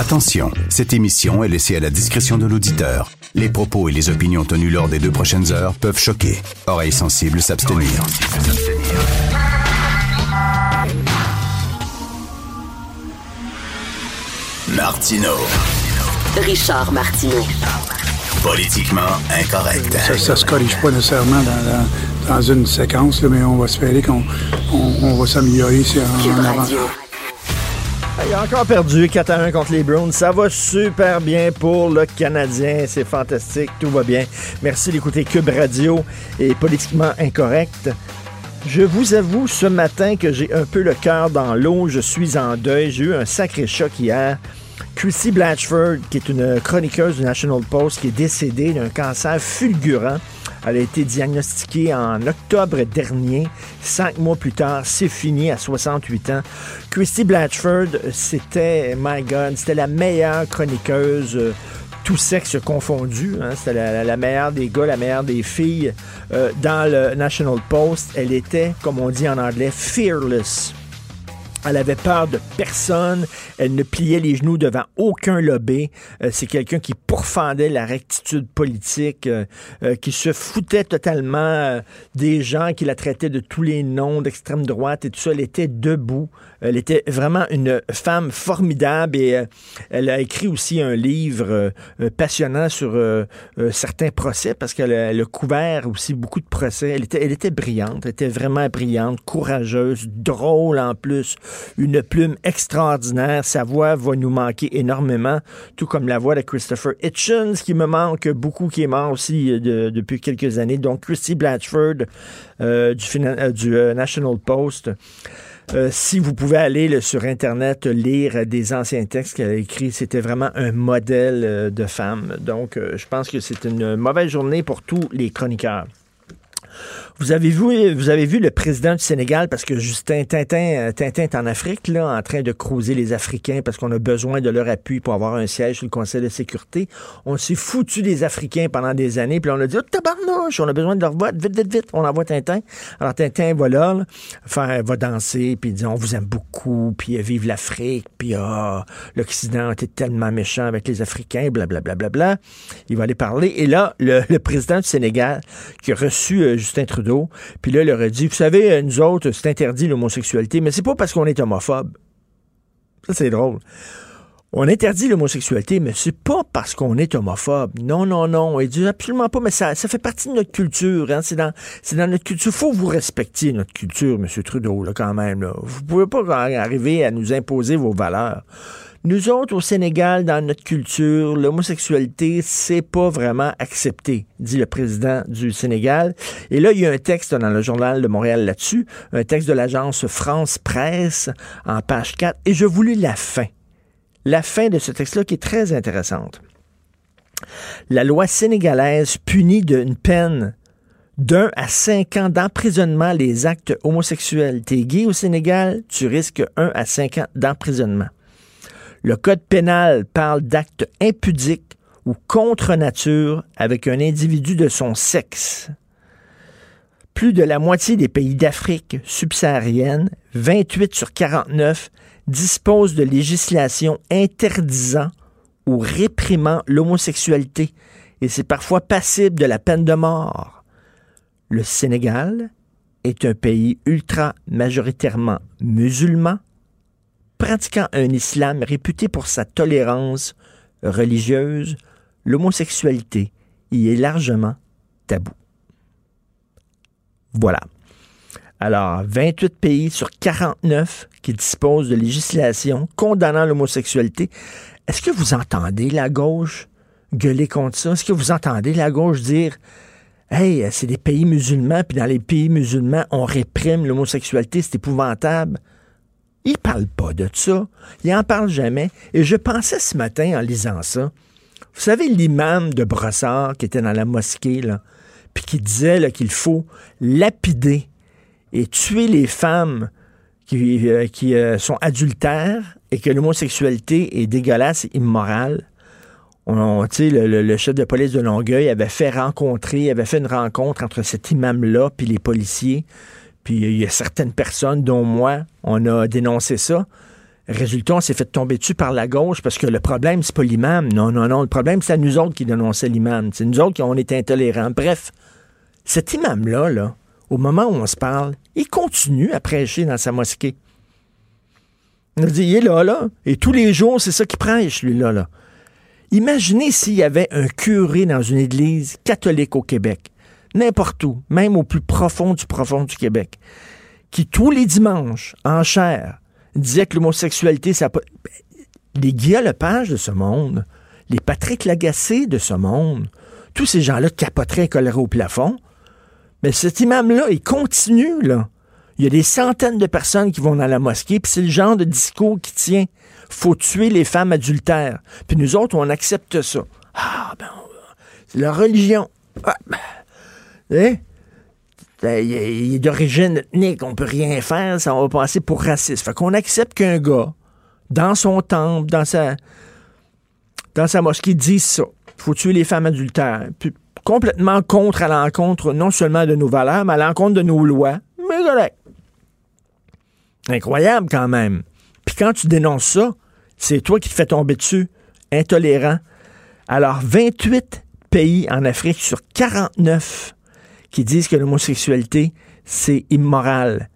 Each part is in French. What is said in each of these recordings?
Attention, cette émission est laissée à la discrétion de l'auditeur. Les propos et les opinions tenues lors des deux prochaines heures peuvent choquer. Oreilles sensibles s'abstenir. Martino. Richard Martineau. Politiquement incorrect. Ça, ça se corrige pas nécessairement dans, dans- dans une séquence, là, mais on va espérer qu'on on, on va s'améliorer si en, en avant. Radio. Il a encore perdu 4 à 1 contre les Browns. Ça va super bien pour le Canadien. C'est fantastique. Tout va bien. Merci d'écouter Cube Radio et Politiquement Incorrect. Je vous avoue ce matin que j'ai un peu le cœur dans l'eau. Je suis en deuil. J'ai eu un sacré choc hier. Chrissy Blatchford, qui est une chroniqueuse du National Post, qui est décédée d'un cancer fulgurant. Elle a été diagnostiquée en octobre dernier. Cinq mois plus tard, c'est fini à 68 ans. Christy Blatchford, c'était, my God, c'était la meilleure chroniqueuse. euh, tout sexe confondu. hein. C'était la, meilleure des gars, la meilleure des filles. euh, dans le National Post, elle était, comme on dit en anglais, fearless. Elle avait peur de personne. Elle ne pliait les genoux devant aucun lobby. Euh, c'est quelqu'un qui pourfendait la rectitude politique, euh, euh, qui se foutait totalement des gens, qui la traitaient de tous les noms d'extrême droite et tout ça. Elle était debout. Elle était vraiment une femme formidable et elle a écrit aussi un livre passionnant sur certains procès parce qu'elle a, couvert aussi beaucoup de procès. Elle était brillante, elle était vraiment brillante, courageuse, drôle en plus, une plume extraordinaire. Sa voix va nous manquer énormément, tout comme la voix de Christopher Hitchens qui me manque beaucoup, qui est mort aussi euh, de- depuis quelques années. Donc Christy Blatchford euh, du, euh, National Post. Si vous pouvez aller sur Internet lire des anciens textes qu'elle a écrits, c'était vraiment un modèle de femme. Donc, je pense que c'est une mauvaise journée pour tous les chroniqueurs. Vous avez vu, vous avez vu le président du Sénégal parce que Justin Tintin, euh, Tintin est en Afrique, là, en train de cruiser les Africains parce qu'on a besoin de leur appui pour avoir un siège sur le Conseil de sécurité. On s'est foutu des Africains pendant des années, puis on a dit, oh, tabarnouche, on a besoin de leur voix, vite, vite, vite, on envoie Tintin. Alors Tintin va là, là, faire, va danser, puis il dit, on vous aime beaucoup, puis euh, vive l'Afrique, puis ah, l'Occident était tellement méchant avec les Africains, blablabla. Bla, bla, bla. Il va aller parler. Et là, le, le président du Sénégal, qui a reçu euh, Justin Trudeau, puis là, il leur a dit, vous savez, euh, nous autres, c'est interdit l'homosexualité, mais c'est pas parce qu'on est homophobe. Ça, c'est drôle. On interdit l'homosexualité, mais c'est pas parce qu'on est homophobe. Non, non, non. Il dit absolument pas, mais ça, ça fait partie de notre culture. Hein. C'est dans, dans notre culture. faut vous respecter notre culture, M. Trudeau, là, quand même. Là. Vous pouvez pas arriver à nous imposer vos valeurs. Nous autres, au Sénégal, dans notre culture, l'homosexualité, c'est pas vraiment accepté, dit le président du Sénégal. Et là, il y a un texte dans le journal de Montréal là-dessus, un texte de l'agence France Presse en page 4, et je vous lis la fin. La fin de ce texte-là qui est très intéressante. La loi sénégalaise punit d'une peine d'un à cinq ans d'emprisonnement les actes homosexuels. T'es gay au Sénégal, tu risques un à cinq ans d'emprisonnement. Le code pénal parle d'actes impudiques ou contre nature avec un individu de son sexe. Plus de la moitié des pays d'Afrique subsaharienne, 28 sur 49, disposent de législation interdisant ou réprimant l'homosexualité et c'est parfois passible de la peine de mort. Le Sénégal est un pays ultra majoritairement musulman, pratiquant un islam réputé pour sa tolérance religieuse, l'homosexualité y est largement tabou. Voilà. Alors, 28 pays sur 49 qui disposent de législation condamnant l'homosexualité. Est-ce que vous entendez la gauche gueuler contre ça? Est-ce que vous entendez la gauche dire Hey, c'est des pays musulmans, puis dans les pays musulmans, on réprime l'homosexualité, c'est épouvantable? Il parle pas de ça. Il en parle jamais. Et je pensais ce matin en lisant ça. Vous savez, l'imam de Brossard qui était dans la mosquée, là, puis qui disait qu'il faut lapider et tuer les femmes qui, euh, euh, sont adultères et que l'homosexualité est dégueulasse et immorale. On, le, le, le, chef de police de Longueuil avait fait rencontrer, avait fait une rencontre entre cet imam-là puis les policiers. Puis il y a certaines personnes, dont moi, on a dénoncé ça. Résultat, on s'est fait tomber dessus par la gauche parce que le problème, c'est pas l'imam. Non, non, non. Le problème, c'est nous autres qui dénonçaient l'imam. C'est nous autres qui on été intolérants. Bref, cet imam-là, là, au moment où on se parle, il continue à prêcher dans sa mosquée. Il dit, il est là, là. Et tous les jours, c'est ça qu'il prêche, lui-là, là. Imaginez s'il y avait un curé dans une église catholique au Québec, n'importe où, même au plus profond du profond du Québec, qui tous les dimanches, en chair, disait que l'homosexualité, ça pas... Les Guillaume Lepage de ce monde, les Patrick Lagacé de ce monde, tous ces gens-là capoteraient et au plafond. Mais cet imam-là, il continue, là. Il y a des centaines de personnes qui vont dans la mosquée, puis c'est le genre de discours qui tient. Faut tuer les femmes adultères. Puis nous autres, on accepte ça. Ah, ben, c'est la religion. Ah, ben, ben, il est d'origine ethnique, on peut rien faire, ça va passer pour raciste. Fait qu'on accepte qu'un gars, dans son temple, dans sa, dans sa mosquée, dise ça. Faut tuer les femmes adultères. Puis complètement contre à l'encontre non seulement de nos valeurs, mais à l'encontre de nos lois. Mais. Incroyable quand même. Puis quand tu dénonces ça, c'est toi qui te fais tomber dessus. Intolérant. Alors, 28 pays en Afrique sur 49 qui disent que l'homosexualité, c'est immoral.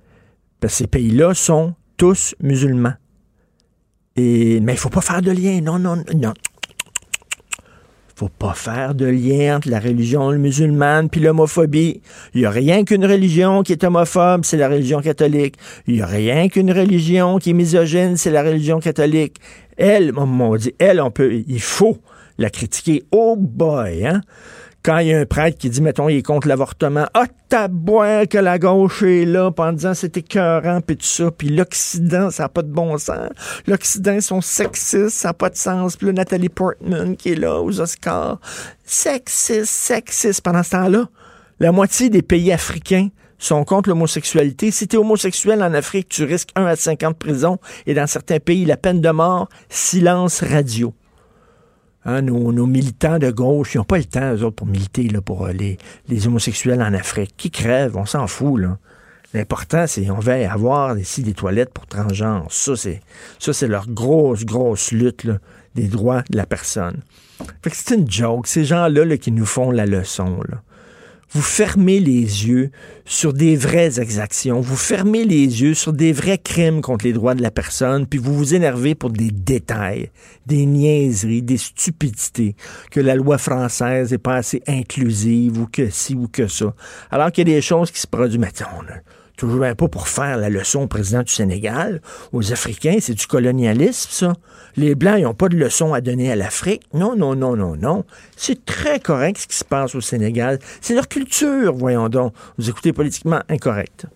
Parce que ces pays-là sont tous musulmans. Et, mais il ne faut pas faire de lien. Non, non, non faut pas faire de lien entre la religion musulmane puis l'homophobie. Il y a rien qu'une religion qui est homophobe, c'est la religion catholique. Il y a rien qu'une religion qui est misogyne, c'est la religion catholique. Elle, on dit, elle, on peut, il faut la critiquer. Oh boy, hein? Quand il y a un prêtre qui dit, mettons, il est contre l'avortement, ah, tabouin que la gauche est là, en disant c'était écœurant, puis tout ça, puis l'Occident, ça n'a pas de bon sens. L'Occident, ils sont sexistes, ça n'a pas de sens. Puis Nathalie Portman qui est là aux Oscars, sexiste, sexiste. Pendant ce temps-là, la moitié des pays africains sont contre l'homosexualité. Si tu homosexuel en Afrique, tu risques 1 à 50 prisons et dans certains pays, la peine de mort, silence radio. Hein, nos, militants de gauche, ils n'ont pas le temps, eux autres, pour militer là, pour euh, les, homosexuels en Afrique. Qui crèvent, on s'en fout. Là. L'important, c'est on va avoir ici des toilettes pour transgenres. Ça, c'est ça, c'est leur grosse, grosse lutte des droits de la personne. Fait que c'est une joke. Ces gens-là là, qui nous font la leçon. Là vous fermez les yeux sur des vraies exactions, vous fermez les yeux sur des vrais crimes contre les droits de la personne, puis vous vous énervez pour des détails, des niaiseries, des stupidités, que la loi française est pas assez inclusive ou que ci ou que ça. Alors qu'il y a des choses qui se produisent, mais toujours pas pour faire la leçon au président du Sénégal, aux Africains, c'est du colonialisme, ça. Les Blancs, ils n'ont pas de leçon à donner à l'Afrique. Non, non, non, non, non. C'est très correct ce qui se passe au Sénégal. C'est leur culture, voyons donc. Vous écoutez politiquement incorrect.